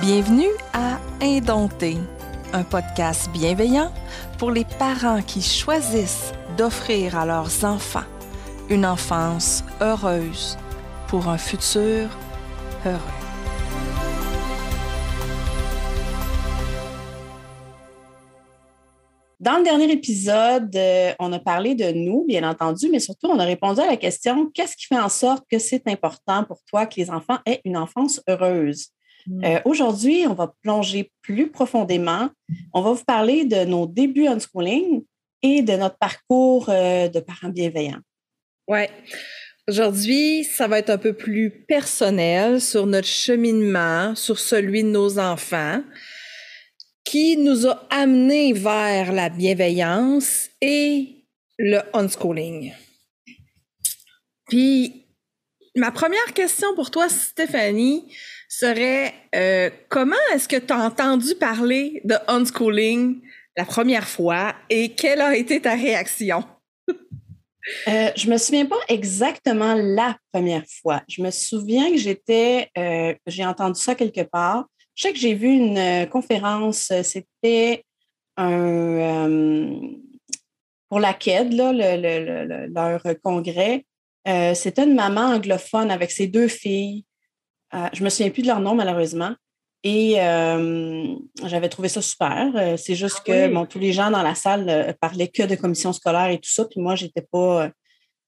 Bienvenue à Indompté, un podcast bienveillant pour les parents qui choisissent d'offrir à leurs enfants une enfance heureuse pour un futur heureux. Dans le dernier épisode, euh, on a parlé de nous, bien entendu, mais surtout, on a répondu à la question qu'est-ce qui fait en sorte que c'est important pour toi que les enfants aient une enfance heureuse? Mm. Euh, aujourd'hui, on va plonger plus profondément. On va vous parler de nos débuts en schooling et de notre parcours euh, de parents bienveillants. Oui. Aujourd'hui, ça va être un peu plus personnel sur notre cheminement, sur celui de nos enfants qui nous a amenés vers la bienveillance et le unschooling. Puis, ma première question pour toi, Stéphanie, serait euh, comment est-ce que tu as entendu parler de unschooling la première fois et quelle a été ta réaction? euh, je me souviens pas exactement la première fois. Je me souviens que j'étais, euh, j'ai entendu ça quelque part. Je sais que j'ai vu une euh, conférence, c'était un pour la là, leur congrès. c'était une maman anglophone avec ses deux filles. Je me souviens plus de leur nom, malheureusement. Et j'avais trouvé ça super. c'est juste ah que bon, tous les gens dans la salle parlaient que de commission scolaire et tout ça. Puis moi, j'étais pas.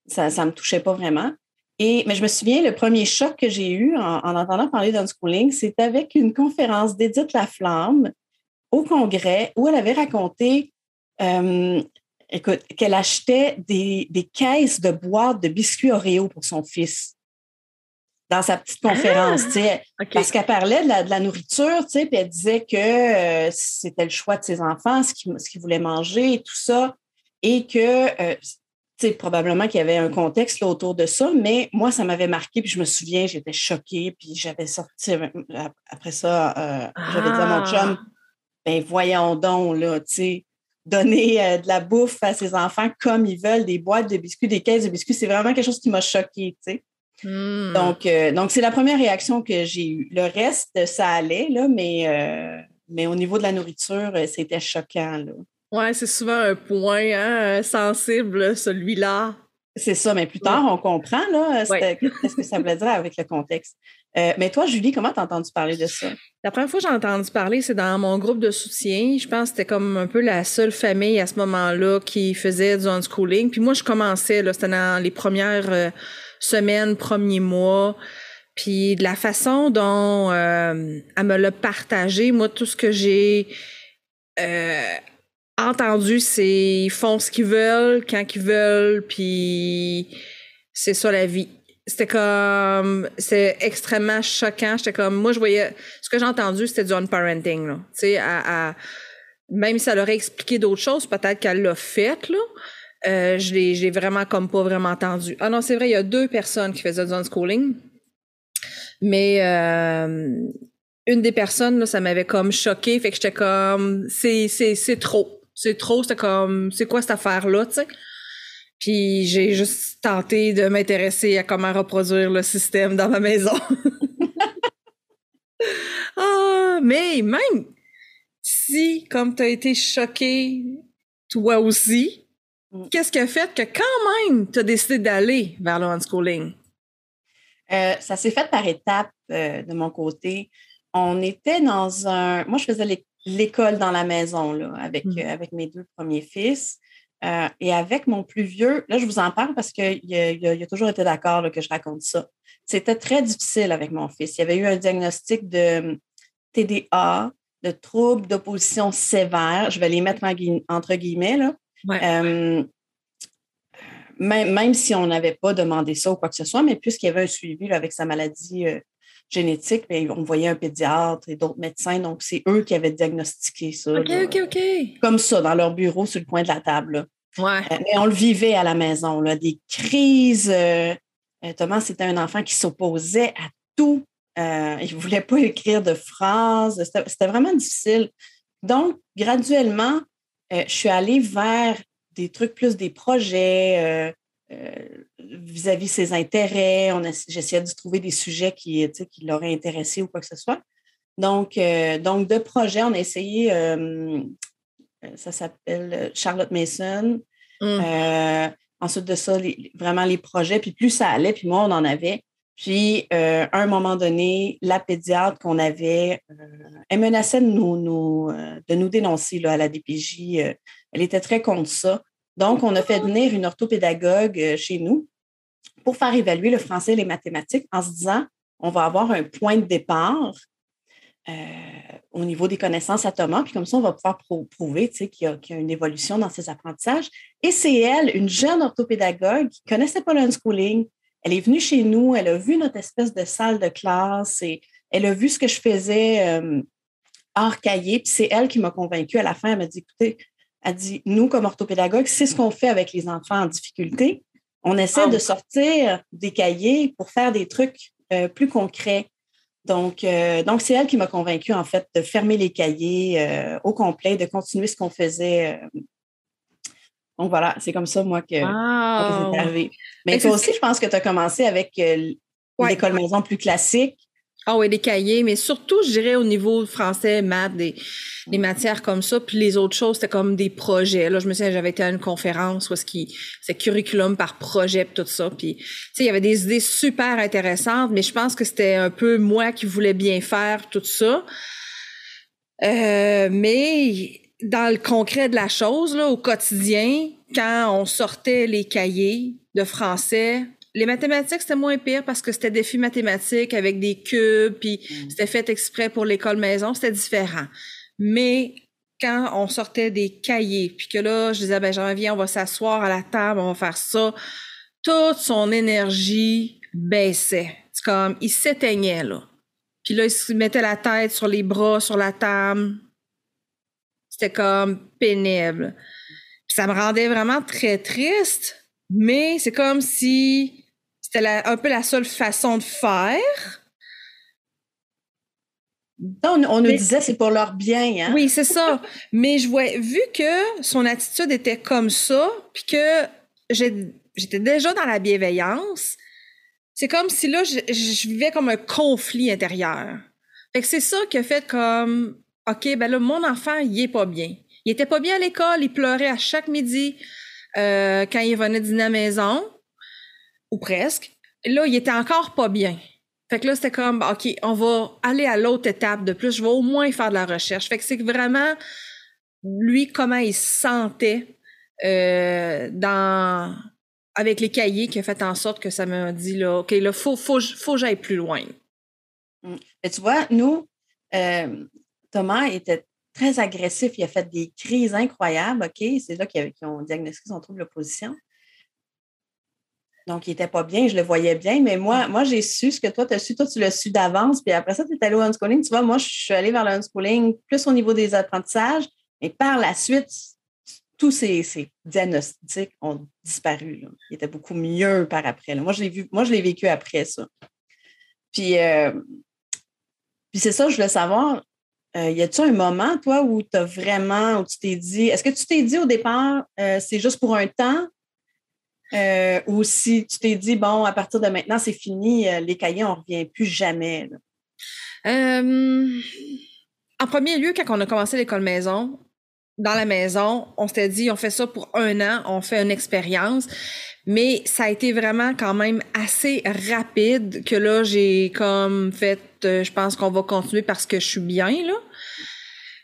Ça ne me touchait pas vraiment mais je me souviens, le premier choc que j'ai eu en, entendant parler d'unschooling, c'est avec une conférence d'Edith Laflamme au Congrès où elle avait raconté euh, qu'elle achetait des, caisses de boîtes de biscuits Oreo pour son fils dans sa petite conférence, ah, parce qu'elle parlait de la, nourriture, puis elle disait que euh, c'était le choix de ses enfants, ce qu'ils voulaient manger et tout ça, et que euh, probablement qu'il y avait un contexte autour de ça, mais moi, ça m'avait marqué, puis je me souviens, j'étais choquée, puis j'avais sorti, euh, après ça, euh, j'avais dit à mon chum, ah! ben voyons donc, là, tu sais, donner de la bouffe à ses enfants comme ils veulent, des boîtes de biscuits, des caisses de biscuits, c'est vraiment quelque chose qui m'a choquée, tu sais. Hmm. Donc, donc c'est la première réaction que j'ai eue. Le reste, ça allait, là, mais, mais au niveau de la nourriture, c'était choquant, là. Ouais, c'est souvent un point hein, sensible, celui-là. C'est ça, mais plus tard, on comprend là, qu'est-ce que ça veut dire avec le contexte. Euh, mais toi, Julie, comment t'as entendu parler de ça? La première fois que j'ai entendu parler, c'est dans mon groupe de soutien. Je pense que c'était comme un peu la seule famille à ce moment-là qui faisait du unschooling. Puis moi, je commençais, là, c'était dans les premières euh, semaines, premiers mois. Puis de la façon dont euh, elle me l'a partagé, moi, tout ce que j'ai entendu, c'est ils font ce qu'ils veulent quand ils veulent, puis c'est ça la vie. C'était comme, c'est extrêmement choquant. J'étais comme, moi je voyais, ce que j'ai entendu, c'était du unparenting là. Tu sais, à, même si elle aurait expliqué d'autres choses, peut-être qu'elle l'a fait là. Euh, je l'ai, vraiment comme pas vraiment entendu. Ah non, c'est vrai, il y a deux personnes qui faisaient du unschooling, mais euh, une des personnes là, ça m'avait comme choqué, fait que j'étais comme, c'est c'est c'est trop c'est trop, c'était comme, c'est quoi cette affaire-là, tu sais? Puis j'ai juste tenté de m'intéresser à comment reproduire le système dans ma maison. ah, mais même si, comme tu as été choqué, toi aussi. Qu'est-ce qui a fait que quand même tu as décidé d'aller vers le unschooling? Euh, ça s'est fait par étapes euh, de mon côté. On était dans un. Moi, je faisais l'école dans la maison là, avec, mmh. euh, avec mes deux premiers fils. Et avec mon plus vieux, là, je vous en parle parce qu'il a, a, toujours été d'accord que je raconte ça. C'était très difficile avec mon fils. Il y avait eu un diagnostic de TDA, de troubles d'opposition sévère. Je vais les mettre entre guillemets. Là. Même, même, si on n'avait pas demandé ça ou quoi que ce soit, mais puisqu'il y avait un suivi avec sa maladie euh, génétique, mais on voyait un pédiatre et d'autres médecins, donc c'est eux qui avaient diagnostiqué ça. OK, OK, OK. Comme ça, dans leur bureau, sur le coin de la table. Ouais. Euh, mais on le vivait à la maison, là, des crises. Euh, Thomas, c'était un enfant qui s'opposait à tout. il ne voulait pas écrire de phrases. C'était vraiment difficile. Donc, graduellement, je suis allée vers des trucs plus des projets, vis-à-vis ses intérêts. J'essayais de trouver des sujets qui, qui l'auraient intéressé ou quoi que ce soit. Donc, donc de projet, on a essayé, ça s'appelle Charlotte Mason. Mm. ensuite de ça, vraiment les projets, puis plus ça allait, puis moi, on en avait. Puis, à un moment donné, la pédiatre qu'on avait, elle menaçait de nous, de nous dénoncer à la DPJ. elle était très contre ça. Donc, on a fait venir une orthopédagogue chez nous pour faire évaluer le français et les mathématiques en se disant, on va avoir un point de départ euh, au niveau des connaissances à Thomas, puis comme ça, on va pouvoir prouver qu'il y, a une évolution dans ses apprentissages. Et c'est elle, une jeune orthopédagogue qui ne connaissait pas l'unschooling. Elle est venue chez nous, elle a vu notre espèce de salle de classe et elle a vu ce que je faisais euh, hors cahier, puis c'est elle qui m'a convaincue à la fin. Elle m'a dit, écoutez, elle dit, nous, comme orthopédagogues, c'est ce qu'on fait avec les enfants en difficulté. On essaie de sortir des cahiers pour faire des trucs euh, plus concrets. Donc, euh, donc c'est elle qui m'a convaincue, en fait, de fermer les cahiers euh, au complet, de continuer ce qu'on faisait. Donc, voilà, c'est comme ça, moi, que, c'est arrivé. Mais, toi aussi, je pense que tu as commencé avec l'école maison plus classique. Ah oui, des cahiers, mais surtout, je dirais au niveau français, maths, des, matières comme ça. Puis les autres choses, c'était comme des projets. Là, je me souviens, j'avais été à une conférence où c'est curriculum par projet, tout ça. Puis, tu sais, il y avait des idées super intéressantes, mais je pense que c'était un peu moi qui voulais bien faire tout ça. Euh, mais dans le concret de la chose, là, au quotidien, quand on sortait les cahiers de français, les mathématiques, c'était moins pire parce que c'était défi mathématiques avec des cubes, puis mm. c'était fait exprès pour l'école maison, c'était différent. Mais quand on sortait des cahiers, puis que là, je disais, ben, j'en viens, on va s'asseoir à la table, on va faire ça, toute son énergie baissait. C'est comme, il s'éteignait, là. Puis là, il se mettait la tête sur les bras, sur la table. C'était comme pénible. ça me rendait vraiment très triste, mais c'est comme si c'était un peu la seule façon de faire. On, on nous disait c'est pour leur bien. Hein? Oui, c'est ça. Mais je vois, vu que son attitude était comme ça, puis que j'étais déjà dans la bienveillance, c'est comme si là, je, vivais comme un conflit intérieur. Fait que c'est ça qui a fait comme, OK, ben là, mon enfant, il est pas bien. Il était pas bien à l'école, il pleurait à chaque midi euh, quand il venait dîner à la maison ou presque. Là, il était encore pas bien. Fait que là, c'était comme, OK, on va aller à l'autre étape de plus. Je vais au moins faire de la recherche. Fait que c'est vraiment, lui, comment il se sentait euh, avec les cahiers qui a fait en sorte que ça m'a dit, là, OK, là, faut, faut, que j'aille plus loin. Mmh. tu vois, nous, euh, Thomas était très agressif. Il a fait des crises incroyables, OK? C'est là qu'ils ont diagnostiqué son trouble d'opposition. Donc, il n'était pas bien, je le voyais bien, mais moi, moi j'ai su ce que toi, tu as su. Toi, tu l'as su d'avance, puis après ça, tu es allé au unschooling. Tu vois, moi, je suis allée vers le unschooling plus au niveau des apprentissages, et par la suite, tous ces, diagnostics ont disparu. Ils étaient beaucoup mieux par après. Moi, je l'ai vu, moi, je l'ai vécu après ça. Puis, euh, puis c'est ça, je voulais savoir, euh, y a-t-il un moment, toi, où tu as vraiment, où tu t'es dit, est-ce que tu t'es dit au départ, euh, c'est juste pour un temps, euh, ou si tu t'es dit, bon, à partir de maintenant, c'est fini, les cahiers, on ne revient plus jamais? En premier lieu, quand on a commencé l'école maison, dans la maison, on s'était dit, on fait ça pour un an, on fait une expérience. Mais ça a été vraiment quand même assez rapide que là, j'ai comme fait, je pense qu'on va continuer parce que je suis bien, là.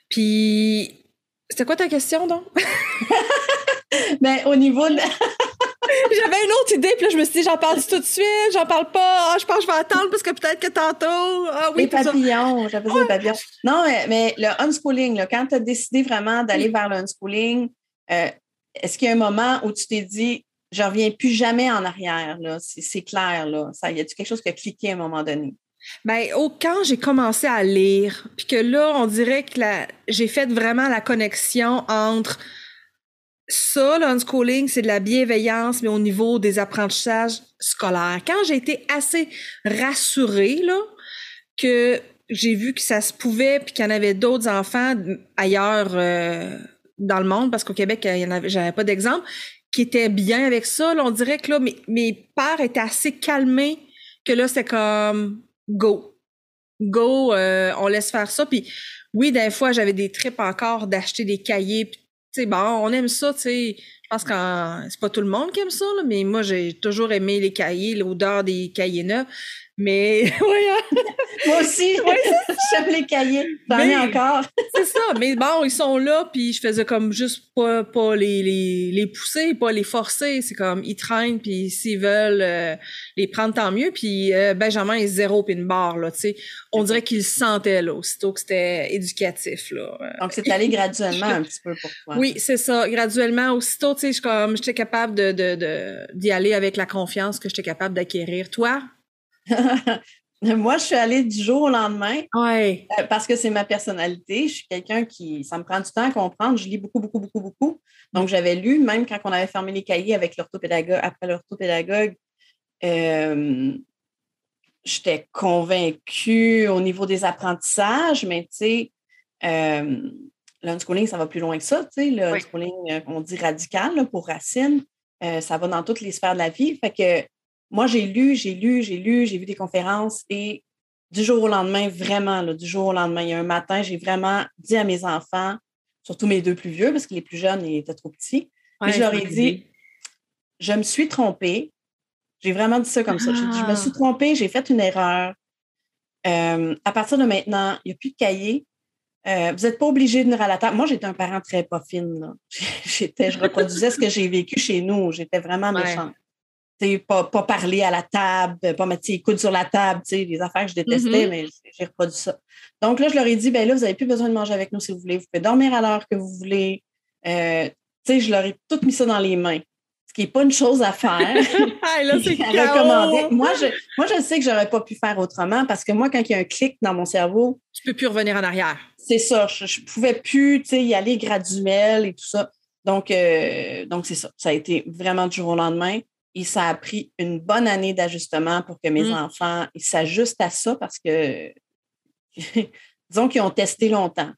Puis, c'était quoi ta question, donc? ben, au niveau de... J'avais une autre idée, puis là, je me suis dit, j'en parle tout de suite, j'en parle pas. Ah, je pense que je vais attendre parce que peut-être que tantôt. Ah oui, les papillons, j'avais les papillons. Non, mais, le unschooling, là, quand tu as décidé vraiment d'aller vers le unschooling, euh, est-ce qu'il y a un moment où tu t'es dit, je ne reviens plus jamais en arrière, là, c'est clair, là. Ça, y a-tu quelque chose qui a cliqué à un moment donné? Ben, au, quand j'ai commencé à lire, puis que là, on dirait que j'ai fait vraiment la connexion entre ça, l'unschooling, c'est de la bienveillance, mais au niveau des apprentissages scolaires. Quand j'ai été assez rassurée, là, que j'ai vu que ça se pouvait, puis qu'il y en avait d'autres enfants ailleurs euh, dans le monde, parce qu'au Québec, il y en avait, j'avais pas d'exemple, qui étaient bien avec ça. On dirait que là, mes, mes pères étaient assez calmés que là, c'est comme go. go, euh, on laisse faire ça. Puis oui, des fois, j'avais des trips encore d'acheter des cahiers. Tu sais, bon, on aime ça, tu sais. Je pense que c'est pas tout le monde qui aime ça, là, mais moi, j'ai toujours aimé les cahiers, l'odeur des cahiers neufs. Mais, oui. Moi aussi, j'aime les cahiers. J'en ai encore. Mais bon, ils sont là, puis je faisais comme juste pas, pas les, les, les pousser, pas les forcer. C'est comme, ils traînent, puis s'ils veulent euh, les prendre, tant mieux. Puis euh, Benjamin est zéro pin barre, là, tu sais. On dirait qu'il se sentait, là, aussitôt que c'était éducatif, là. Donc, c'est allé graduellement un petit peu pour toi. Oui, c'est ça. Graduellement, aussitôt, tu sais, comme, j'étais capable de, de, de, d'y aller avec la confiance que j'étais capable d'acquérir. Toi? Moi, je suis allée du jour au lendemain. Ouais. Euh, parce que c'est ma personnalité. Je suis quelqu'un qui, ça me prend du temps à comprendre. Je lis beaucoup, beaucoup, beaucoup, beaucoup. Donc, j'avais lu, même quand on avait fermé les cahiers avec l'orthopédagogue, après l'orthopédagogue, euh, j'étais convaincue au niveau des apprentissages, mais tu sais, euh, l'unschooling, ça va plus loin que ça. Tu sais, l'unschooling, euh, on dit radical pour Racine, ça va dans toutes les sphères de la vie. Fait que moi, j'ai lu, j'ai lu, j'ai lu, j'ai vu des conférences et du jour au lendemain, vraiment, du jour au lendemain, il y a un matin, j'ai vraiment dit à mes enfants, surtout mes deux plus vieux, parce que les plus jeunes ils étaient trop petits, mais je leur ai dit, je me suis trompée. J'ai vraiment dit ça comme ça. Dit, je me suis ah. trompée, j'ai fait une erreur. Euh, à partir de maintenant, il n'y a plus de cahier. Euh, vous n'êtes pas obligé de venir à la table. Moi, j'étais un parent très pas fine. J'étais, je reproduisais ce que j'ai vécu chez nous. J'étais vraiment méchante pas, pas parler à la table, pas mettre les coudes sur la table, des affaires que je détestais, mm-hmm. mais j'ai reproduit ça. Donc là, je leur ai dit, ben là, vous n'avez plus besoin de manger avec nous si vous voulez. Vous pouvez dormir à l'heure que vous voulez. Euh, je leur ai tout mis ça dans les mains. Ce qui n'est pas une chose à faire. là, c'est. Moi, je, moi, je sais que je n'aurais pas pu faire autrement parce que moi, quand il y a un clic dans mon cerveau. Tu peux plus revenir en arrière. C'est ça. Je ne pouvais plus y aller graduel et tout ça. Donc, euh, donc c'est ça. Ça a été vraiment du jour au lendemain. Et ça a pris une bonne année d'ajustement pour que mes mmh. enfants s'ajustent à ça parce que, disons qu'ils ont testé longtemps.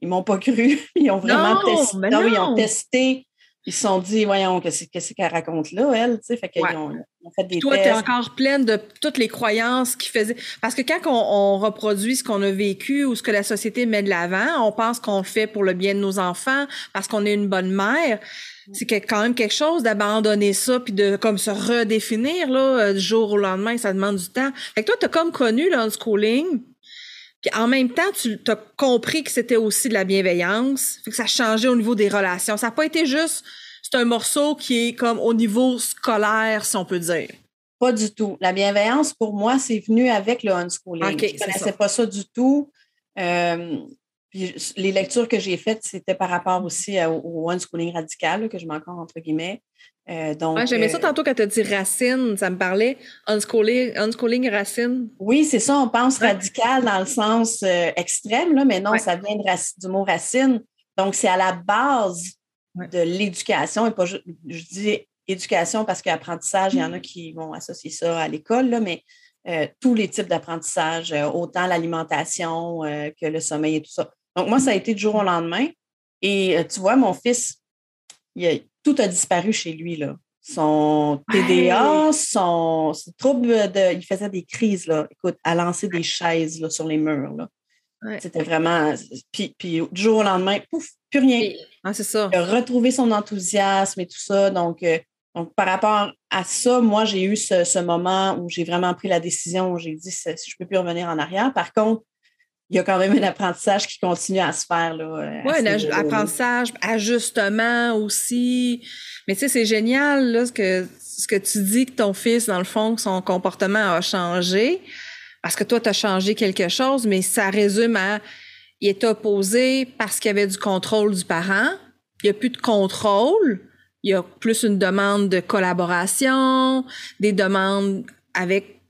Ils ne m'ont pas cru. Ils ont vraiment testé. Non. ils ont testé. Ils se sont dit, voyons, qu'est-ce qu'elle raconte là, elle? Fait qu'ils ont, fait des Toi, tu es encore pleine de toutes les croyances qui faisaient. Parce que quand on, reproduit ce qu'on a vécu ou ce que la société met de l'avant, on pense qu'on le fait pour le bien de nos enfants parce qu'on est une bonne mère c'est quand même quelque chose d'abandonner ça puis de comme se redéfinir là euh, du jour au lendemain ça demande du temps fait que toi t'as comme connu l'unschooling puis en même temps tu as compris que c'était aussi de la bienveillance. Fait que ça a changé au niveau des relations. Ça n'a pas été juste c'est un morceau qui est comme au niveau scolaire si on peut dire. Pas du tout. La bienveillance pour moi c'est venu avec le unschooling okay, je connaissais pas ça du tout. Euh, puis les lectures que j'ai faites, c'était par rapport aussi au unschooling radical, que je mets encore entre guillemets. Euh, donc, j'aimais ça euh, tantôt quand tu as dit racine, ça me parlait. Unschooling, unschooling racine. Oui, c'est ça, on pense radical dans le sens euh, extrême, là, mais non, ça vient du mot racine. Donc, c'est à la base de l'éducation, et pas je, je dis éducation parce qu'apprentissage, il y en a qui vont associer ça à l'école, mais tous les types d'apprentissage, autant l'alimentation que le sommeil et tout ça. Donc, moi, ça a été du jour au lendemain. Et tu vois, mon fils, tout a disparu chez lui. Là. Son TDA, son, trouble de. Il faisait des crises, là. Écoute, à lancer des chaises là, sur les murs. Là. C'était vraiment. Puis, puis, du jour au lendemain, pouf, plus rien. Ah, c'est ça. Il a retrouvé son enthousiasme et tout ça. Donc, euh, donc par rapport à ça, moi, j'ai eu ce, ce moment où j'ai vraiment pris la décision où j'ai dit si je ne peux plus revenir en arrière. Par contre, il y a quand même un apprentissage qui continue à se faire. Euh, oui, un apprentissage, ajustement aussi. Mais tu sais, c'est génial là, ce, que, ce que tu dis que ton fils, dans le fond, son comportement a changé. Parce que toi, tu as changé quelque chose, mais ça résume à il est opposé parce qu'il y avait du contrôle du parent. Il n'y a plus de contrôle. Il y a plus une demande de collaboration, des demandes avec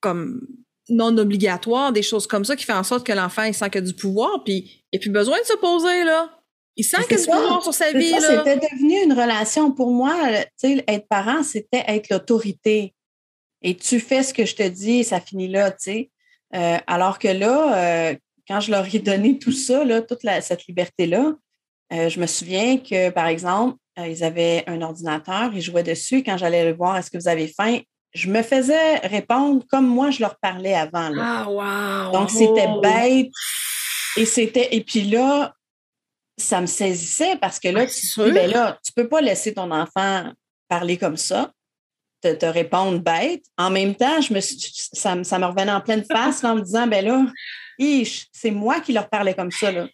comme non obligatoire, des choses comme ça qui fait en sorte que l'enfant il sent qu'il a du pouvoir, puis il n'a plus besoin de se poser là. Il sent qu'il a du pouvoir sur sa vie. C'était devenu une relation. Pour moi, être parent, c'était être l'autorité. Et tu fais ce que je te dis et ça finit là, tu sais. Euh, alors que là, euh, quand je leur ai donné tout ça, là, toute cette liberté-là, euh, je me souviens que, par exemple, ils avaient un ordinateur, ils jouaient dessus. Quand j'allais le voir, est-ce que vous avez faim? Je me faisais répondre comme moi je leur parlais avant. Ah, wow! Donc, c'était bête. Et c'était. Et puis là, ça me saisissait parce que là, Ah, tu dis, ben là, tu peux pas laisser ton enfant parler comme ça, te, te répondre bête. En même temps, je me suis, ça, me- ça me revenait en pleine face en me disant, ben là, c'est moi qui leur parlais comme ça. Là.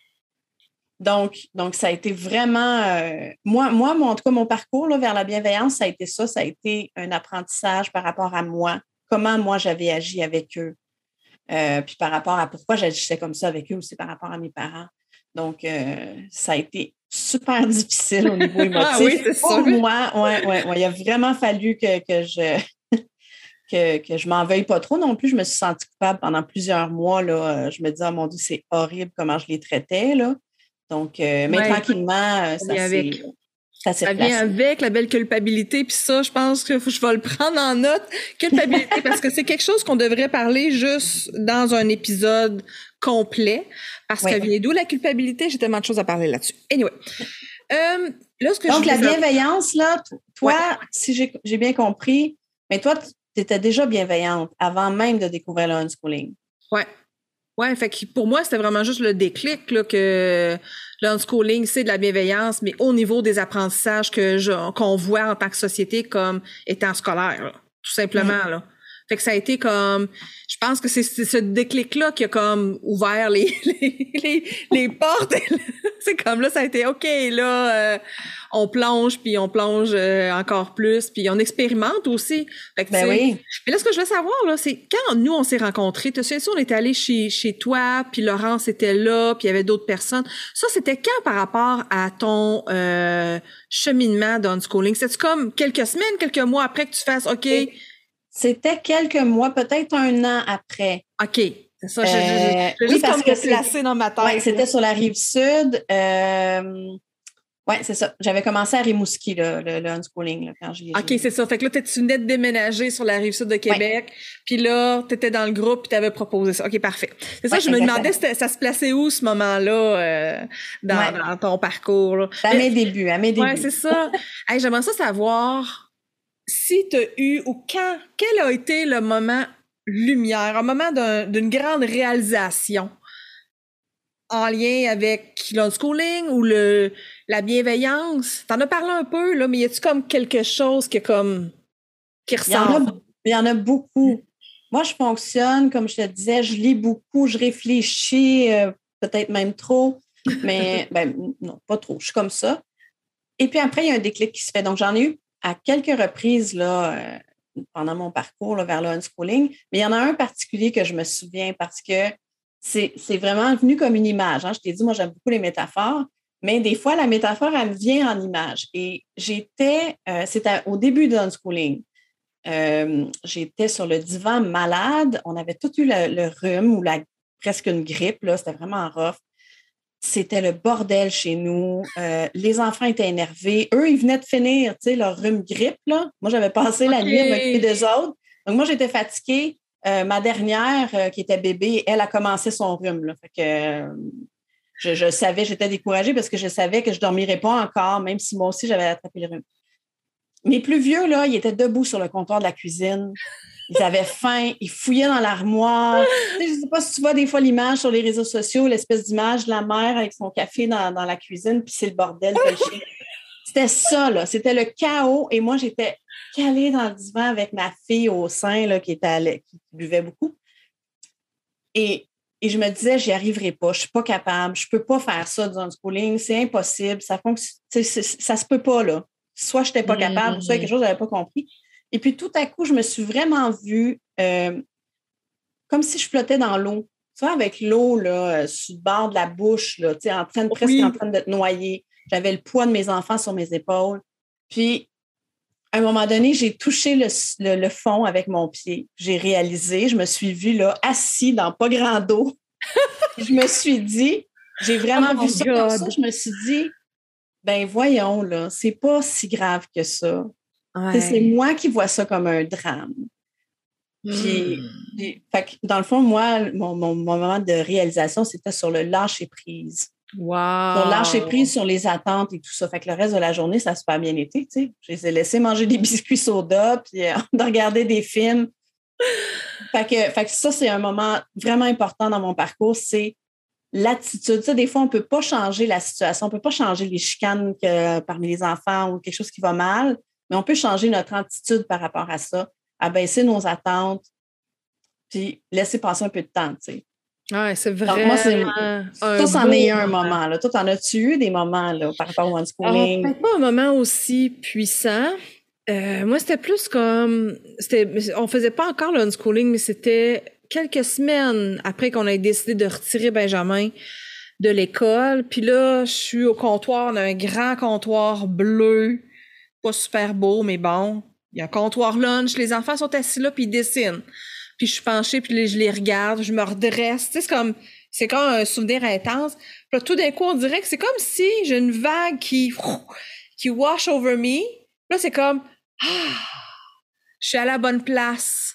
Donc, donc, ça a été vraiment. euh, moi, en tout cas, mon parcours là, vers la bienveillance, ça a été ça. Ça a été un apprentissage par rapport à moi, comment moi j'avais agi avec eux. Euh, puis par rapport à pourquoi j'agissais comme ça avec eux aussi par rapport à mes parents. Donc, euh, ça a été super difficile au niveau émotif. Ah oui, c'est Pour sûr. moi, ouais, ouais, ouais. il a vraiment fallu que, que je que, que je m'en veuille pas trop non plus. Je me suis sentie coupable pendant plusieurs mois. Là. Je me disais, oh mon Dieu, c'est horrible comment je les traitais. Là. Donc, euh, mais Ouais. tranquillement, euh, Ça avec. ça Ça vient avec la belle culpabilité, puis ça, je pense que je vais le prendre en note. Culpabilité, parce que c'est quelque chose qu'on devrait parler juste dans un épisode complet, parce que vient d'où la culpabilité? J'ai tellement de choses à parler là-dessus. Anyway. Euh, là, ce que Donc, je la bienveillance, là, toi, si j'ai j'ai bien compris, mais toi, tu étais déjà bienveillante avant même de découvrir le unschooling. Ouais. Ouais, fait que pour moi, c'était vraiment juste le déclic là, que l'unschooling, c'est de la bienveillance, mais au niveau des apprentissages que qu'on voit en tant que société comme étant scolaire, là, tout simplement. Là. Fait que ça a été comme. Je pense que c'est ce déclic-là qui a comme ouvert les, les, les, les portes. c'est comme là, ça a été OK, là, euh, on plonge, puis on plonge euh, encore plus, puis on expérimente aussi. Fait que, Ben oui. mais là, ce que je veux savoir, là, c'est quand nous, on s'est rencontrés, tu sais, on était allé chez, chez toi, puis Laurence était là, puis il y avait d'autres personnes. Ça, c'était quand par rapport à ton euh, cheminement d'unschooling? C'est-tu comme quelques semaines, quelques mois après que tu fasses OK, Et- C'était quelques mois, peut-être un an après. OK. C'est ça, je, Euh, je, je oui, parce que placer dans ma tête. Oui, c'était sur la rive sud. Euh, oui, c'est ça. J'avais commencé à Rimouski, là, le, le unschooling, là, quand j'y OK, c'est ça. Fait que là, tu venais de déménager sur la rive sud de Québec, puis là, tu étais dans le groupe, puis tu avais proposé ça. OK, parfait. C'est ça, Ouais, je me demandais, ça se plaçait où, ce moment-là, euh, dans, Ouais. dans ton parcours? là? À mes débuts, à mes débuts. Ouais, c'est ça. Hey, J'aimerais ça savoir si tu as eu ou quand, quel a été le moment lumière, un moment d'un- d'une grande réalisation en lien avec l'unschooling ou le, la bienveillance? T'en as parlé un peu, là, mais y a-tu comme quelque chose qui est comme, qui Il y, en ressort? a, il y en a beaucoup. Moi, je fonctionne, comme je te disais, je lis beaucoup, je réfléchis, euh, peut-être même trop, mais ben, non, pas trop. Je suis comme ça. Et puis après, il y a un déclic qui se fait. Donc, j'en ai eu à quelques reprises là, euh, pendant mon parcours vers le unschooling, mais il y en a un particulier que je me souviens parce que c'est vraiment venu comme une image. hein. Je t'ai dit, moi, j'aime beaucoup les métaphores, mais des fois, la métaphore, elle vient en image. Et j'étais, euh, c'était au début de l'unschooling. Euh, j'étais sur le divan malade. On avait tout eu le, le rhume ou la, presque une grippe. C'était vraiment rough. C'était le bordel chez nous. Euh, les enfants étaient énervés. Eux, ils venaient de finir leur rhume grippe. Là. Moi, j'avais passé la nuit à m'occuper des autres. Donc, moi, j'étais fatiguée. Euh, ma dernière, euh, qui était bébé, elle a commencé son rhume. Là. Fait que, je, je savais, j'étais découragée parce que je savais que je ne dormirais pas encore, même si moi aussi, j'avais attrapé le rhume. Mes plus vieux, là, ils étaient debout sur le comptoir de la cuisine. Ils avaient faim, ils fouillaient dans l'armoire. Je ne sais pas si tu vois des fois l'image sur les réseaux sociaux, l'espèce d'image de la mère avec son café dans, dans la cuisine, puis c'est le bordel. C'était ça, là. C'était le chaos. Et moi, j'étais calée dans le divan avec ma fille au sein, là, qui, était à la- qui buvait beaucoup. Et, et je me disais, j'y arriverai pas, je suis pas capable, je peux pas faire ça dans le schooling, c'est impossible, ça fonctionne, ça se peut pas, là. Soit je n'étais pas capable, soit quelque chose que je n'avais pas compris. Et puis tout à coup, je me suis vraiment vue euh, comme si je flottais dans l'eau. Tu vois, avec l'eau là, euh, sur le bord de la bouche, là, tu sais, en train de, presque Oui. en train de te noyer. J'avais le poids de mes enfants sur mes épaules. Puis, à un moment donné, j'ai touché le, le- le fond avec mon pied. J'ai réalisé, je me suis vue là, assis dans pas grand d'eau. je me suis dit, j'ai vraiment Oh vu my ça comme ça. Je me suis dit, ben voyons, là, c'est pas si grave que ça. C'est moi qui vois ça comme un drame. Puis, Hmm. puis, fait que, dans le fond, moi, mon, mon- mon moment de réalisation, c'était sur le lâcher prise. Wow. Pour lâcher prise sur les attentes et tout ça. Fait que le reste de la journée, ça se pas bien été, tu sais. Je les ai laissés manger des biscuits soda, puis euh, de regarder des films. Fait que, fait que ça, c'est un moment vraiment important dans mon parcours, c'est l'attitude. Des fois, on ne peut pas changer la situation, on ne peut pas changer les chicanes que, parmi les enfants ou quelque chose qui va mal, mais on peut changer notre attitude par rapport à ça, abaisser nos attentes, puis laisser passer un peu de temps, tu sais. Ouais, c'est vrai. moi, c'est. Ça, c'en est un moment. Là. Toi, t'en as-tu eu des moments là, par rapport au unschooling? Ah, pas un moment aussi puissant. Euh, moi, c'était plus comme. C'était, on faisait pas encore le unschooling, mais c'était quelques semaines après qu'on ait décidé de retirer Benjamin de l'école. Puis là, je suis au comptoir, on a un grand comptoir bleu, pas super beau, mais bon. Il y a un comptoir lunch, les enfants sont assis là, puis ils dessinent puis je suis penchée, puis je les regarde, je me redresse. Tu sais, c'est comme, c'est comme un souvenir intense. Puis tout d'un coup, on dirait que c'est comme si j'ai une vague qui, qui wash over me. Là, c'est comme, ah, je suis à la bonne place.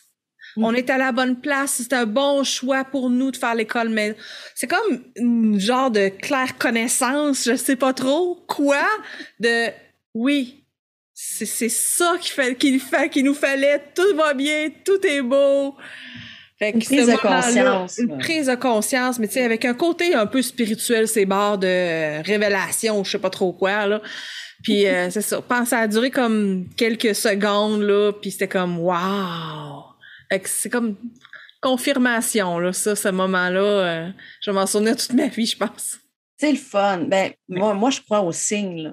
Mm. On est à la bonne place. C'est un bon choix pour nous de faire l'école, mais c'est comme une genre de claire connaissance, je sais pas trop quoi, de oui, c'est ça qui fait qu'il fait qu'il nous fallait. Tout va bien tout est beau. Fait une prise de conscience une prise de conscience mais tu sais avec un côté un peu spirituel c'est barres de révélation je sais pas trop quoi là. Puis euh, c'est ça. Pense ça a duré comme quelques secondes là puis c'était comme waouh c'est comme confirmation là ça ce moment là euh, je vais m'en souvenir toute ma vie je pense. C'est le fun. Ben moi moi je crois au signe là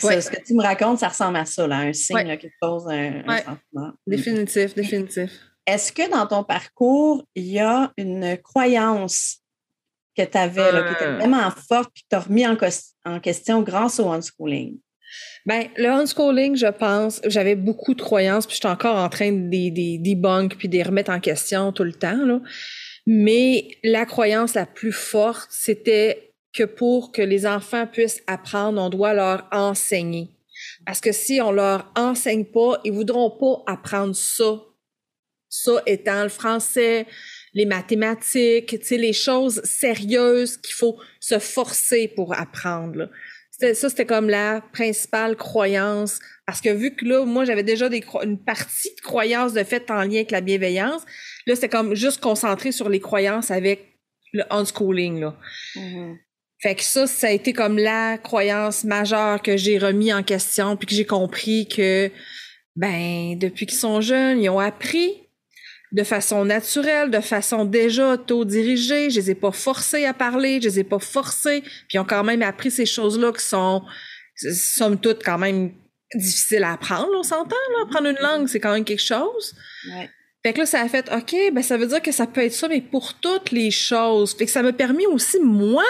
ce que tu me racontes, ça ressemble à ça, là, un signe, quelque chose, un, sentiment. Définitif, définitif. Est-ce que dans ton parcours, il y a une croyance que tu avais, qui était euh. vraiment forte, puis que tu as remis en, question grâce au unschooling? Bien, le unschooling, je pense, j'avais beaucoup de croyances, puis je suis encore en train de des, debunk puis de les remettre en question tout le temps. Là. Mais la croyance la plus forte, c'était que pour que les enfants puissent apprendre, on doit leur enseigner. Parce que si on leur enseigne pas, ils voudront pas apprendre ça. Ça étant le français, les mathématiques, tu sais, les choses sérieuses qu'il faut se forcer pour apprendre. Ça, c'était comme la principale croyance. Parce que vu que là, moi, j'avais déjà des une partie de croyances de fait en lien avec la bienveillance, là, c'était comme juste concentré sur les croyances avec le unschooling, là. Mm-hmm. Fait que ça, ça a été comme la croyance majeure que j'ai remis en question, puis que j'ai compris que, ben, depuis qu'ils sont jeunes, ils ont appris de façon naturelle, de façon déjà auto-dirigée. Je les ai pas forcés à parler, je les ai pas forcés, puis ils ont quand même appris ces choses-là qui sont, somme toute, quand même difficiles à apprendre, on s'entend, là. Apprendre une langue, c'est quand même quelque chose. Ouais. Fait que là, ça a fait, OK, ben, ça veut dire que ça peut être ça, mais pour toutes les choses. Fait que ça m'a permis aussi, moi,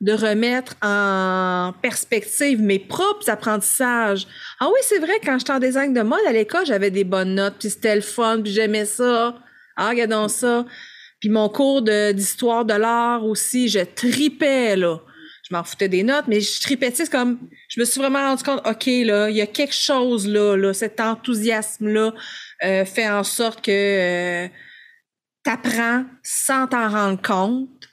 de remettre en perspective mes propres apprentissages. Ah oui, c'est vrai, quand j'étais en design de mode à l'école, j'avais des bonnes notes, puis c'était le fun, puis j'aimais ça. Ah, regardons ça. Puis mon cours d'histoire de, l'art aussi, je tripais, là. Je m'en foutais des notes, mais je tripais, comme, je me suis vraiment rendu compte, OK, là, il y a quelque chose là, là, cet enthousiasme-là euh, fait en sorte que euh, t'apprends sans t'en rendre compte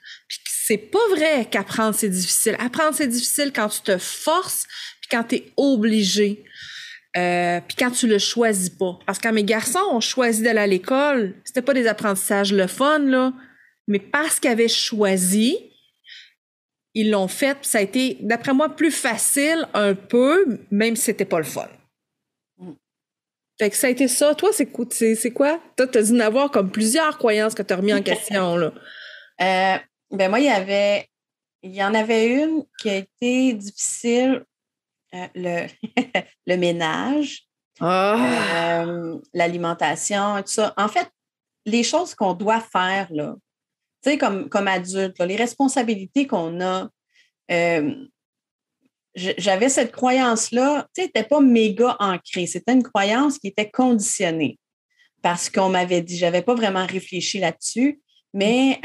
c'est pas vrai qu'apprendre c'est difficile. Apprendre c'est difficile quand tu te forces, puis quand tu es obligé, euh, puis quand tu le choisis pas. Parce que quand mes garçons ont choisi d'aller à l'école, c'était pas des apprentissages le fun là, mais parce qu'ils avaient choisi, ils l'ont fait. ça a été, d'après moi, plus facile un peu, même si c'était pas le fun. Fait que ça a été ça. Toi, c'est quoi? Toi, tu as dû en avoir comme plusieurs croyances que tu as remis en question. Là. Euh, ben moi, il y avait, il y en avait une qui a été difficile, euh, le, le ménage, ah! euh, l'alimentation, tout ça. En fait, les choses qu'on doit faire, là, tu sais, comme, comme adulte, les responsabilités qu'on a. Euh, j'avais cette croyance-là, tu sais, n'était pas méga ancrée. C'était une croyance qui était conditionnée parce qu'on m'avait dit, j'avais pas vraiment réfléchi là-dessus, mais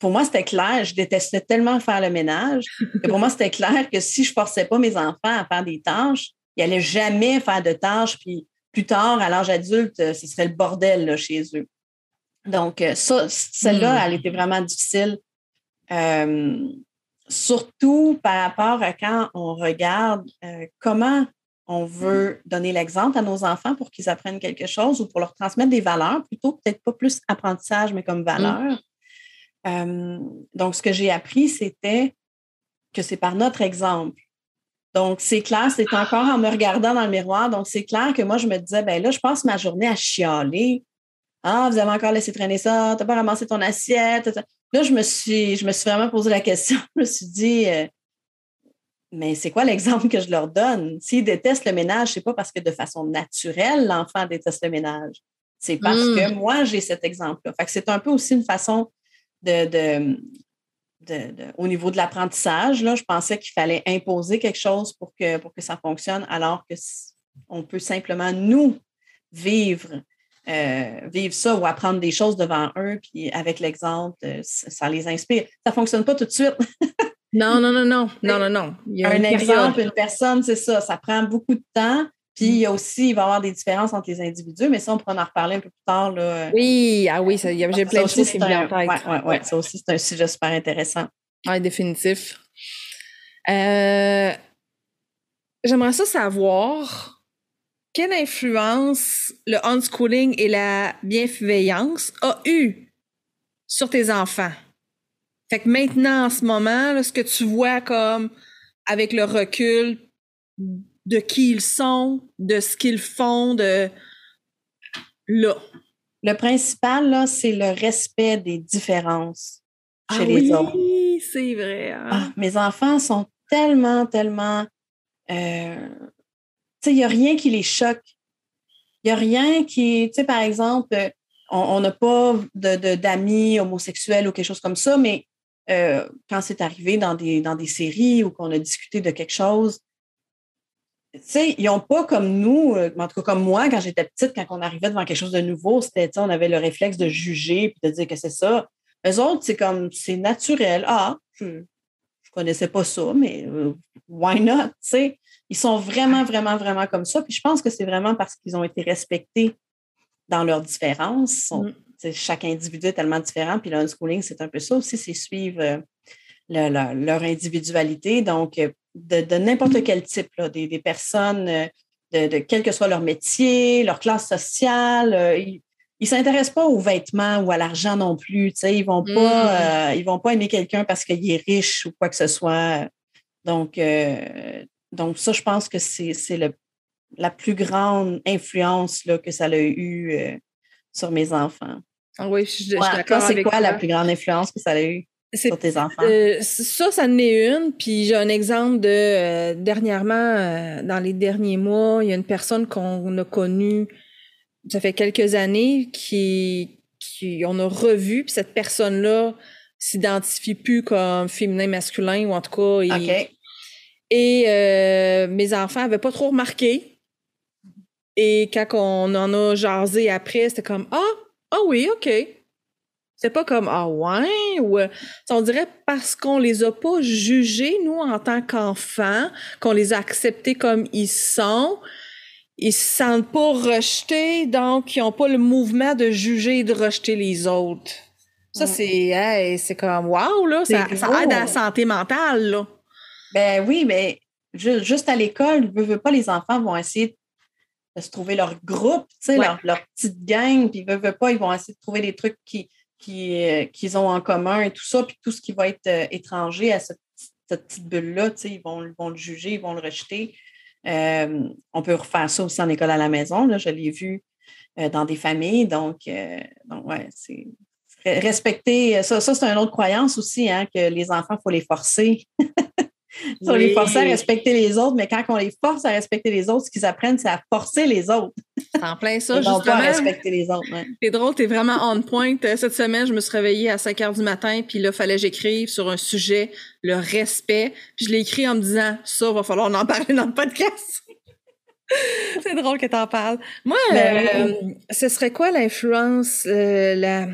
pour moi, c'était clair. Je détestais tellement faire le ménage que pour moi, c'était clair que si je forçais pas mes enfants à faire des tâches, ils n'allaient jamais faire de tâches. Puis plus tard, à l'âge adulte, ce serait le bordel là, chez eux. Donc, euh, ça, celle-là, hmm. elle était vraiment difficile. Euh, surtout par rapport à quand on regarde euh, comment on veut donner l'exemple à nos enfants pour qu'ils apprennent quelque chose ou pour leur transmettre des valeurs, plutôt peut-être pas plus apprentissage, mais comme valeur. Euh, donc, ce que j'ai appris, c'était que c'est par notre exemple. Donc, c'est clair, c'est encore en me regardant dans le miroir. Donc, c'est clair que moi, je me disais, ben là, je passe ma journée à chialer. Ah, vous avez encore laissé traîner ça, tu n'as pas ramassé ton assiette. Là, je me suis, je me suis vraiment posé la question. Je me suis dit, euh, mais c'est quoi l'exemple que je leur donne? S'ils détestent le ménage, c'est pas parce que de façon naturelle, l'enfant déteste le ménage. C'est parce que hmm. moi, j'ai cet exemple-là. Fait que c'est un peu aussi une façon de, de, au niveau de l'apprentissage, je pensais qu'il fallait imposer quelque chose pour que, pour que ça fonctionne, alors que on peut simplement nous vivre, euh, vivre ça ou apprendre des choses devant eux, puis avec l'exemple, euh, ça les inspire. Ça ne fonctionne pas tout de suite. non, non, non, non, non, non, non. un exemple, une personne, c'est ça, ça prend beaucoup de temps. Puis il y a aussi, il va y avoir des différences entre les individus, mais ça, on pourra en reparler un peu plus tard. Là. Oui, ah oui, j'ai plein de choses qui me viennent en tête. Oui, ouais, ça aussi, c'est un sujet super intéressant. Oui, définitif. Euh, j'aimerais ça savoir quelle influence le unschooling et la bienveillance a eu sur tes enfants? Fait que maintenant, en ce moment, ce que tu vois comme avec le recul de qui ils sont, de ce qu'ils font, de là. Le principal, là, c'est le respect des différences chez ah les autres. Oui, c'est vrai. Hein. Ah, mes enfants sont tellement, tellement. Euh, tu sais, il n'y a rien qui les choque. Il n'y a rien qui. Tu sais, par exemple, on n'a pas d'amis de, homosexuels ou quelque chose comme ça, mais euh, quand c'est arrivé dans des, dans des séries ou qu'on a discuté de quelque chose, tu sais, ils n'ont pas comme nous, euh, en tout cas comme moi, quand j'étais petite, quand on arrivait devant quelque chose de nouveau, c'était, on avait le réflexe de juger puis de dire que c'est ça. Eux autres, c'est comme, c'est naturel. Ah, je ne connaissais pas ça, mais euh, why not? Tu sais, ils sont vraiment, vraiment, vraiment comme ça. Puis je pense que c'est vraiment parce qu'ils ont été respectés dans leurs différences. Mm. Chaque individu est tellement différent. Puis le c'est un peu ça aussi, c'est suivre euh, leur individualité. Donc, de, n'importe quel type, des, personnes, euh, de, quel que soit leur métier, leur classe sociale. Euh, ils ne s'intéressent pas aux vêtements ou à l'argent non plus. Ils ne vont, pas, mm. euh, vont pas aimer quelqu'un parce qu'il est riche ou quoi que ce soit. Donc, donc ça, je pense que c'est la plus grande influence là, que ça a eu sur mes enfants. Ah oui, je, suis d'accord. C'est quoi la plus grande influence que ça a eu? Sur tes enfants? Euh, ça, ça en est une. Puis j'ai un exemple de euh, dernièrement, euh, dans les derniers mois, il y a une personne qu'on a connue, ça fait quelques années, qui, qui on a revu, puis cette personne-là s'identifie plus comme féminin, masculin, ou en tout cas. Il, Et mes enfants avaient pas trop remarqué. Et quand on en a jasé après, c'était comme Ah, ah oui, OK. C'est pas comme ah ouais ou euh, on dirait parce qu'on les a pas jugés nous en tant qu'enfants, qu'on les a acceptés comme ils sont, ils se sentent pas rejetés donc ils ont pas le mouvement de juger et de rejeter les autres. Ça c'est c'est comme wow là, ça, ça, aide à la santé mentale là. Ben oui, mais juste à l'école, ne veut pas les enfants vont essayer de se trouver leur groupe, tu sais, leur, petite gang, puis veulent, veulent pas, ils vont essayer de trouver des trucs qui euh, qu'ils ont en commun et tout ça, puis tout ce qui va être euh, étranger à cette, petite bulle-là, ils vont, vont le juger, ils vont le rejeter. Euh, on peut refaire ça aussi en école à la maison. Là, je l'ai vu dans des familles. Donc, donc ouais, c'est respecter. Ça, ça c'est une autre croyance aussi, hein, que les enfants, il faut les forcer. On les forcer à respecter les autres, mais quand on les force à respecter les autres, ce qu'ils apprennent, c'est à forcer les autres. en plein ça, justement. Pas respecter les autres. C'est drôle, t'es vraiment on point. Euh, cette semaine, je me suis réveillée à 5 heures du matin, puis là, fallait que j'écrive sur un sujet, le respect. Puis je l'ai écrit en me disant, ça, va falloir en parler dans le podcast. c'est drôle que t'en parles. Moi, ben euh, ce serait quoi l'influence, euh, la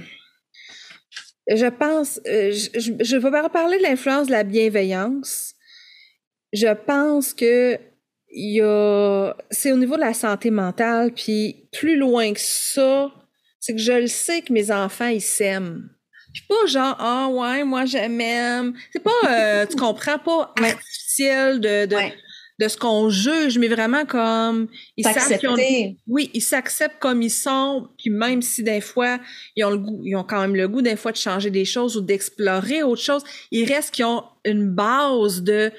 je pense, je, je, vais pas parler de l'influence de la bienveillance, je pense que il y a c'est au niveau de la santé mentale puis plus loin que ça c'est que je le sais que mes enfants ils s'aiment. Puis pas genre, ah ouais, moi j'aime. C'est pas, euh, tu comprends, pas artificiel de, de, de ce qu'on juge, mais vraiment comme ils savent oui, ils s'acceptent comme ils sont, puis même si des fois ils ont le goût, ils ont quand même le goût des fois de changer des choses ou d'explorer autre chose, il reste qu'ils ont une base de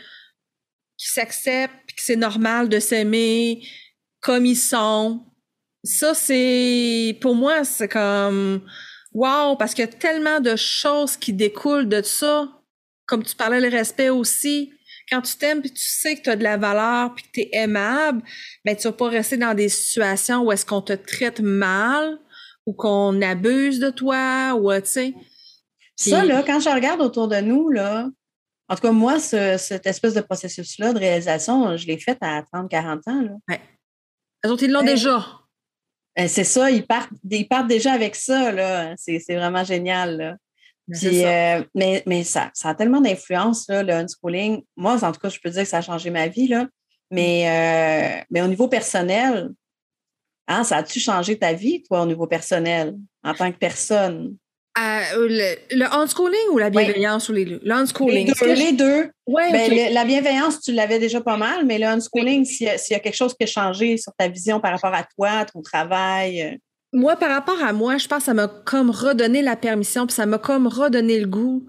qui s'acceptent, puis que c'est normal de s'aimer comme ils sont. Ça c'est pour moi c'est comme wow parce qu'il y a tellement de choses qui découlent de ça. Comme tu parlais le respect aussi quand tu t'aimes puis tu sais que tu as de la valeur puis que tu es aimable, ben tu vas pas rester dans des situations où est-ce qu'on te traite mal ou qu'on abuse de toi ou tu sais. Ça là, quand je regarde autour de nous là, en tout cas moi cette espèce de processus là de réalisation, je l'ai fait à 30 40 ans là. Ouais. Ils l'ont déjà? Ben, c'est ça, ils partent, ils partent déjà avec ça, là. C'est vraiment génial. Là. Euh, mais, mais ça, ça a tellement d'influence, le unschooling. Moi, en tout cas, je peux dire que ça a changé ma vie, là. Mais, euh, mais au niveau personnel, hein, ça a-tu changé ta vie, toi, au niveau personnel, en tant que personne? Euh, le, le, unschooling ou la bienveillance ou les deux? L'unschooling. Les deux. Ben, la bienveillance, tu l'avais déjà pas mal, mais le unschooling, s'il y, a quelque chose qui a changé sur ta vision par rapport à toi, ton travail moi, par rapport à moi, je pense que ça m'a comme redonné la permission, puis ça m'a comme redonné le goût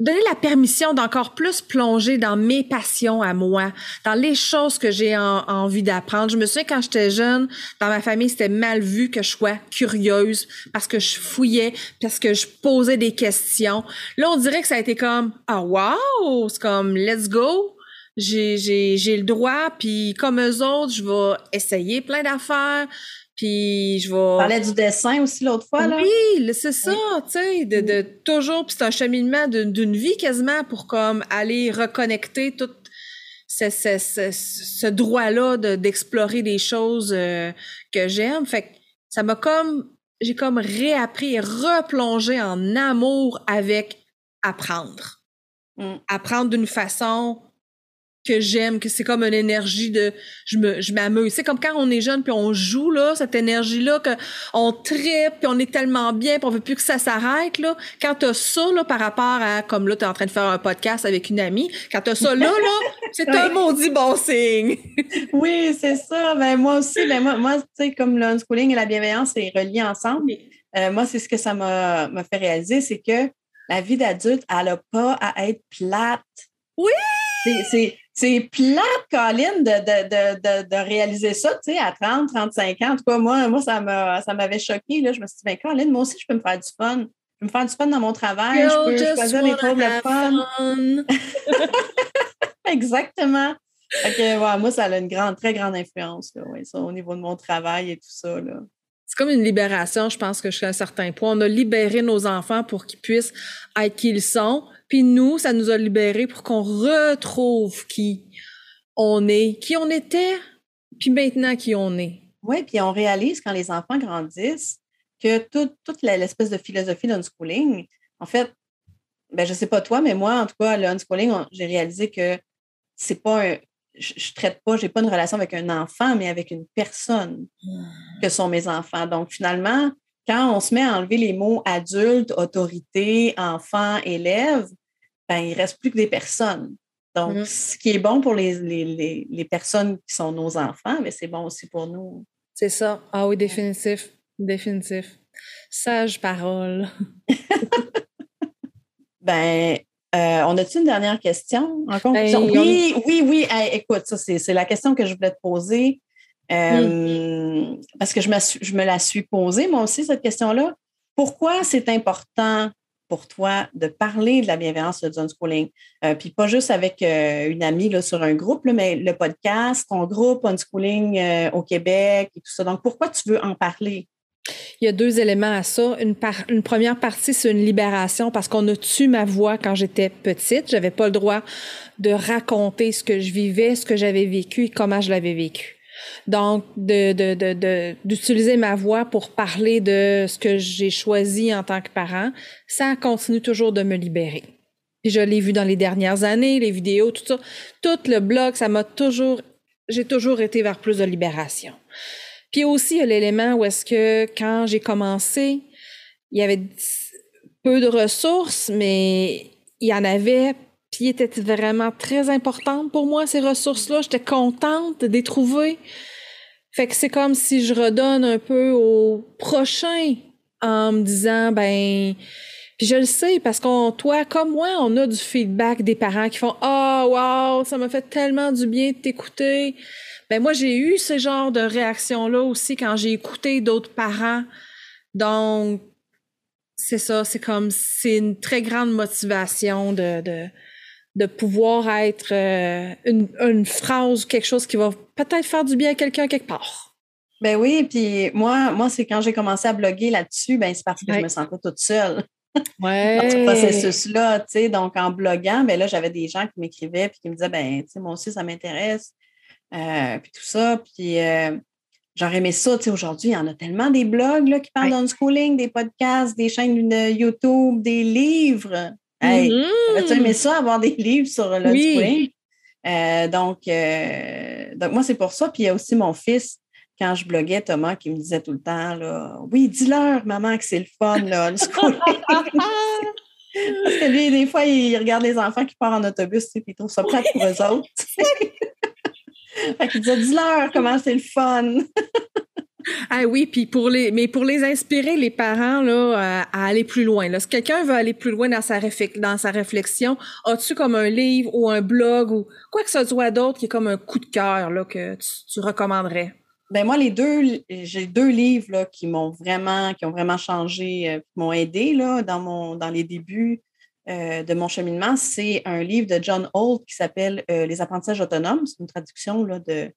donner la permission d'encore plus plonger dans mes passions à moi, dans les choses que j'ai envie d'apprendre. Je me souviens quand j'étais jeune, dans ma famille, c'était mal vu que je sois curieuse parce que je fouillais, parce que je posais des questions. Là, on dirait que ça a été comme ah wow, c'est comme let's go. J'ai j'ai le droit puis comme eux autres, je vais essayer plein d'affaires. Puis je vais. parlais du dessin aussi l'autre fois, là. Oui, c'est ça, tu sais, de, de, toujours, puis c'est un cheminement d'une vie quasiment pour comme aller reconnecter tout ce, ce, ce, ce droit-là d'explorer des choses euh, que j'aime. Fait que ça m'a comme, j'ai comme réappris et replongé en amour avec apprendre. Mm. Apprendre d'une façon que j'aime, que c'est comme une énergie de je me je m'amuse. C'est comme quand on est jeune puis on joue là, cette énergie là que on tripe puis on est tellement bien puis on veut plus que ça s'arrête là. Quand t'as ça là par rapport à comme là t'es en train de faire un podcast avec une amie, quand t'as ça là là, c'est un maudit bon signe. oui, c'est ça. Ben moi aussi, ben moi moi tu sais comme l'unschooling et la bienveillance c'est relié ensemble. Euh, moi c'est ce que ça m'a m'a fait réaliser, c'est que la vie d'adulte, elle a pas à être plate. Oui! C'est plate, Colin, de, de, de, de, réaliser ça, tu sais, à 30, 35 ans. En tout cas, moi, moi ça m'avait choqué. Là. Je me suis dit, ben, Colin, moi aussi, je peux me faire du fun. Je peux me faire du fun dans mon travail. je peux choisir les troubles de fun. Exactement. moi, ça a une grande, très grande influence, là, ça, au niveau de mon travail et tout ça. Là c'est comme une libération, je pense que jusqu'à un certain point. On a libéré nos enfants pour qu'ils puissent être qui ils sont. Puis nous, ça nous a libérés pour qu'on retrouve qui on est, qui on était, puis maintenant qui on est. Oui, puis on réalise quand les enfants grandissent que toute l'espèce de philosophie d'unschooling, en fait, ben, je ne sais pas toi, mais moi, en tout cas, le unschooling, j'ai réalisé que c'est pas un, je, ne traite pas, j'ai pas une relation avec un enfant, mais avec une personne hmm. que sont mes enfants. Donc, finalement, quand on se met à enlever les mots adulte, autorité, enfant, élève, ben, il reste plus que des personnes. Donc, hmm. ce qui est bon pour les, les, les, personnes qui sont nos enfants, mais c'est bon aussi pour nous. C'est ça. Ah oui, définitif. Définitif. Sage parole. ben, euh, on a-t-il une dernière question en conclusion? Ben, oui, oui, oui, écoute, ça, c'est la question que je voulais te poser. Euh, parce que je me, je me la suis posée, moi aussi, cette question-là. Pourquoi c'est important pour toi de parler de la bienveillance de unschooling? Euh, puis pas juste avec une amie là, sur un groupe, mais le podcast, ton groupe unschooling au Québec et tout ça. Donc, pourquoi tu veux en parler? Il y a deux éléments à ça. Une, une première partie, c'est une libération parce qu'on a tué ma voix quand j'étais petite. J'avais pas le droit de raconter ce que je vivais, ce que j'avais vécu et comment je l'avais vécu. Donc, de, de, d'utiliser ma voix pour parler de ce que j'ai choisi en tant que parent, ça continue toujours de me libérer. Je l'ai vu dans les dernières années, les vidéos, tout ça. Tout le blog, ça m'a toujours, j'ai toujours été vers plus de libération. Puis aussi, il y a l'élément où est-ce que quand j'ai commencé, il y avait peu de ressources, mais il y en avait, puis était vraiment très importante pour moi, ces ressources-là. J'étais contente de les trouver. Fait que c'est comme si je redonne un peu au prochain en me disant, ben, je le sais parce qu'on, toi comme moi, on a du feedback des parents qui font, oh, wow, ça m'a fait tellement du bien de t'écouter. Ben moi, j'ai eu ce genre de réaction-là aussi quand j'ai écouté d'autres parents. Donc, c'est ça, c'est comme, c'est une très grande motivation de, de, de pouvoir être euh, une, une phrase, quelque chose qui va peut-être faire du bien à quelqu'un quelque part. Ben oui, puis moi, moi c'est quand j'ai commencé à bloguer là-dessus, ben c'est parce que je me sentais toute seule. Ouais. Dans ce processus-là, tu sais, donc en bloguant, ben là, j'avais des gens qui m'écrivaient puis qui me disaient, ben, tu sais, moi aussi, ça m'intéresse. Euh, puis tout ça. Puis euh, j'aurais aimé ça. Tu sais, aujourd'hui, il y en a tellement des blogs là, qui parlent ouais. d'unschooling, des podcasts, des chaînes de YouTube, des livres. Hey, mm -hmm. tu aimé ça, avoir des livres sur l'unschooling? Oui. Euh, donc, euh, donc, moi, c'est pour ça. Puis il y a aussi mon fils, quand je bloguais, Thomas, qui me disait tout le temps, là, oui, dis-leur, maman, que c'est le fun, là, l'unschooling. Parce que lui, des fois, il regarde les enfants qui partent en autobus, puis il trouve ça plate pour eux autres. Fait qu'il disait, dis-leur comment c'est le fun. Ah oui, puis pour les, mais pour les inspirer, les parents, là, à, aller plus loin. Là. Si quelqu'un veut aller plus loin dans sa, réflexion, as-tu comme un livre ou un blog ou quoi que ce soit d'autre qui est comme un coup de cœur là, que tu, recommanderais? Ben moi, les deux, j'ai deux livres là, qui m'ont vraiment, qui ont vraiment changé, euh, m'ont aidé là, dans, mon, dans les débuts euh, de mon cheminement, c'est un livre de John Holt qui s'appelle euh, Les apprentissages autonomes. C'est une traduction là, de.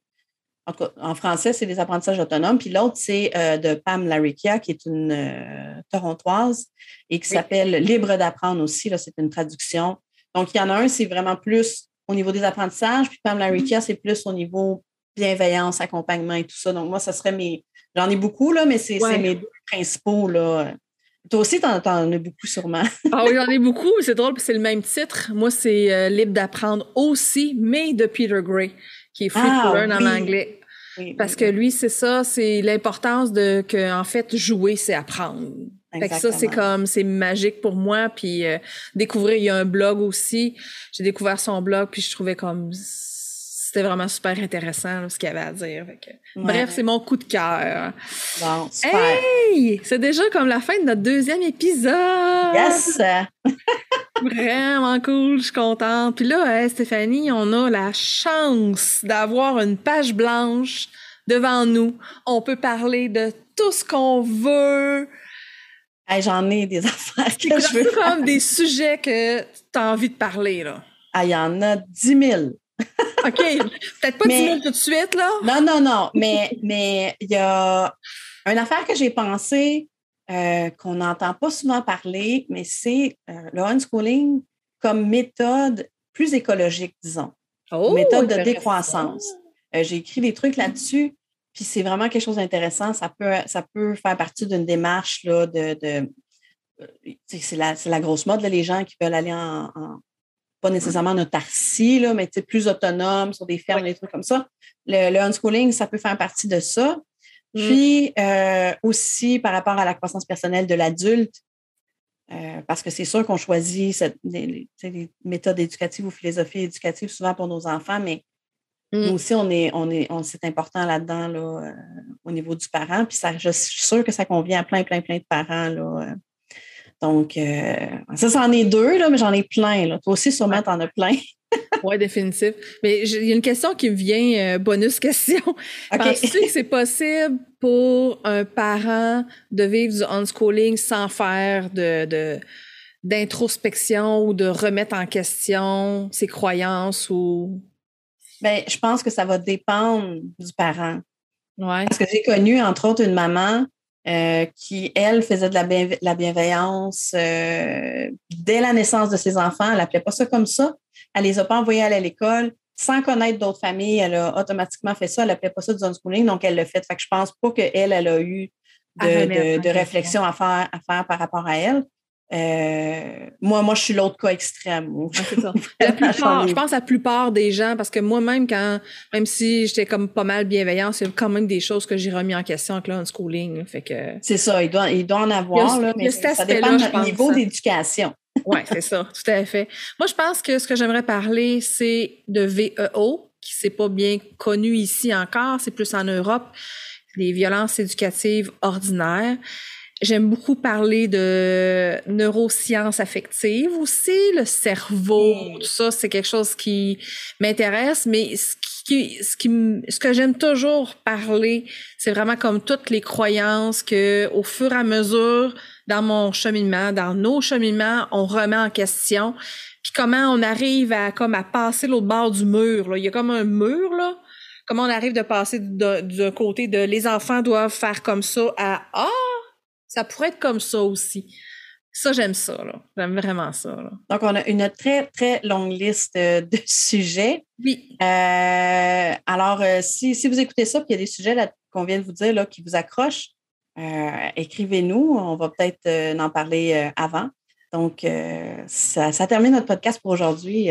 En, tout cas, en français, c'est Les apprentissages autonomes. Puis l'autre, c'est euh, de Pam Larikia, qui est une euh, torontoise et qui s'appelle Libre d'apprendre aussi. Là, c'est une traduction. Donc, il y en a un, c'est vraiment plus au niveau des apprentissages. Puis Pam Larikia, c'est plus au niveau bienveillance, accompagnement et tout ça. Donc, moi, ça serait mes. J'en ai beaucoup, là, mais c'est ouais. mes deux principaux là, toi aussi, t'en, en as beaucoup sûrement. ah oui, j'en ai beaucoup. C'est drôle, c'est le même titre. Moi, c'est euh, Libre d'apprendre aussi, mais de Peter Gray, qui est Free ah, to Learn oui. en anglais. Parce que lui, c'est ça, c'est l'importance de que, en fait, jouer, c'est apprendre. Fait que ça, c'est comme, c'est magique pour moi. Puis euh, découvrir, il y a un blog aussi. J'ai découvert son blog, puis je trouvais comme c'était vraiment super intéressant là, ce qu'il avait à dire. Que... Ouais. Bref, c'est mon coup de cœur. Bon, super. Hey! C'est déjà comme la fin de notre deuxième épisode. Yes! Vraiment cool, je suis contente. Puis là, hein, Stéphanie, on a la chance d'avoir une page blanche devant nous. On peut parler de tout ce qu'on veut. Hey, J'en ai des affaires que je veux. comme des sujets que tu as envie de parler. là. Ah, il y en a 10 000. OK. Peut-être pas mais, 10 000 tout de suite, là. Non, non, non. Mais mais il y a une affaire que j'ai pensé euh, qu'on n'entend pas souvent parler, mais c'est euh, le unschooling comme méthode plus écologique, disons. Oh, méthode de décroissance. Euh, j'ai écrit des trucs là-dessus, puis c'est vraiment quelque chose d'intéressant. Ça peut, ça peut faire partie d'une démarche là, de. de c'est la, la, grosse mode, là, les gens qui veulent aller en, en pas nécessairement en autarcie, là, mais plus autonome sur des fermes, des trucs comme ça. Le, le, unschooling, ça peut faire partie de ça. Mm. Puis euh, aussi par rapport à la croissance personnelle de l'adulte, euh, parce que c'est sûr qu'on choisit cette, les, les, méthodes éducatives ou philosophies éducatives souvent pour nos enfants, mais mm. nous aussi, on est, on est, on, c'est important là-dedans là, euh, au niveau du parent. Puis ça, je suis sûre que ça convient à plein, plein, plein de parents là, donc, euh, ça, c'en est deux, là, mais j'en ai plein. Là. Toi aussi, sûrement, t'en as plein. oui, définitif. Mais il y a une question qui me vient, euh, bonus question. Okay. Penses-tu que c'est possible pour un parent de vivre du unschooling sans faire de, de d'introspection ou de remettre en question ses croyances ou? Bien, je pense que ça va dépendre du parent. Ouais. Parce que j'ai connu, entre autres, une maman euh, qui, elle, faisait de la, bienve la bienveillance euh, dès la naissance de ses enfants. Elle n'appelait pas ça comme ça. Elle les a pas envoyés à l'école. Sans connaître d'autres familles, elle a automatiquement fait ça. Elle n'appelait pas ça du unschooling, donc elle l'a fait. Fait que je pense pas qu'elle, elle a eu de, de, de réflexion à faire, à faire par rapport à elle. Euh, moi, moi, je suis l'autre cas extrême. la plupart, je pense à la plupart des gens, parce que moi-même, quand, même si j'étais comme pas mal bienveillante, c'est quand même des choses que j'ai remis en question avec l'unschooling. Fait que. C'est ça, il doit, il doit en avoir, là, mais ça dépend du niveau d'éducation. oui, c'est ça, tout à fait. Moi, je pense que ce que j'aimerais parler, c'est de VEO, qui c'est pas bien connu ici encore, c'est plus en Europe, les violences éducatives ordinaires. J'aime beaucoup parler de neurosciences affectives aussi, le cerveau, mm. tout ça, c'est quelque chose qui m'intéresse, mais ce qui, ce qui, ce que j'aime toujours parler, c'est vraiment comme toutes les croyances que, au fur et à mesure, dans mon cheminement, dans nos cheminements, on remet en question. Puis comment on arrive à, comme, à passer l'autre bord du mur, là. Il y a comme un mur, là. Comment on arrive de passer d'un côté de les enfants doivent faire comme ça à, ah, ça pourrait être comme ça aussi. Ça, j'aime ça. J'aime vraiment ça. Donc, on a une très, très longue liste euh, de sujets. Oui. Euh, alors, euh, si, vous écoutez ça, puis il y a des sujets qu'on vient de vous dire là, qui vous accrochent, écrivez-nous. On va peut-être en parler avant. Donc, ça, ça, termine notre podcast pour aujourd'hui.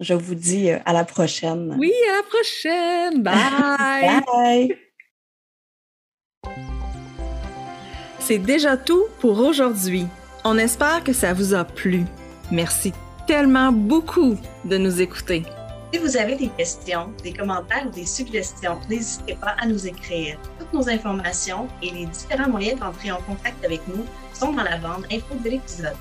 je vous dis à la prochaine. Oui, à la prochaine. Bye. Bye. C'est déjà tout pour aujourd'hui. On espère que ça vous a plu. Merci tellement beaucoup de nous écouter. Si vous avez des questions, des commentaires ou des suggestions, n'hésitez pas à nous écrire. Toutes nos informations et les différents moyens d'entrer en contact avec nous sont dans la bande info de l'épisode.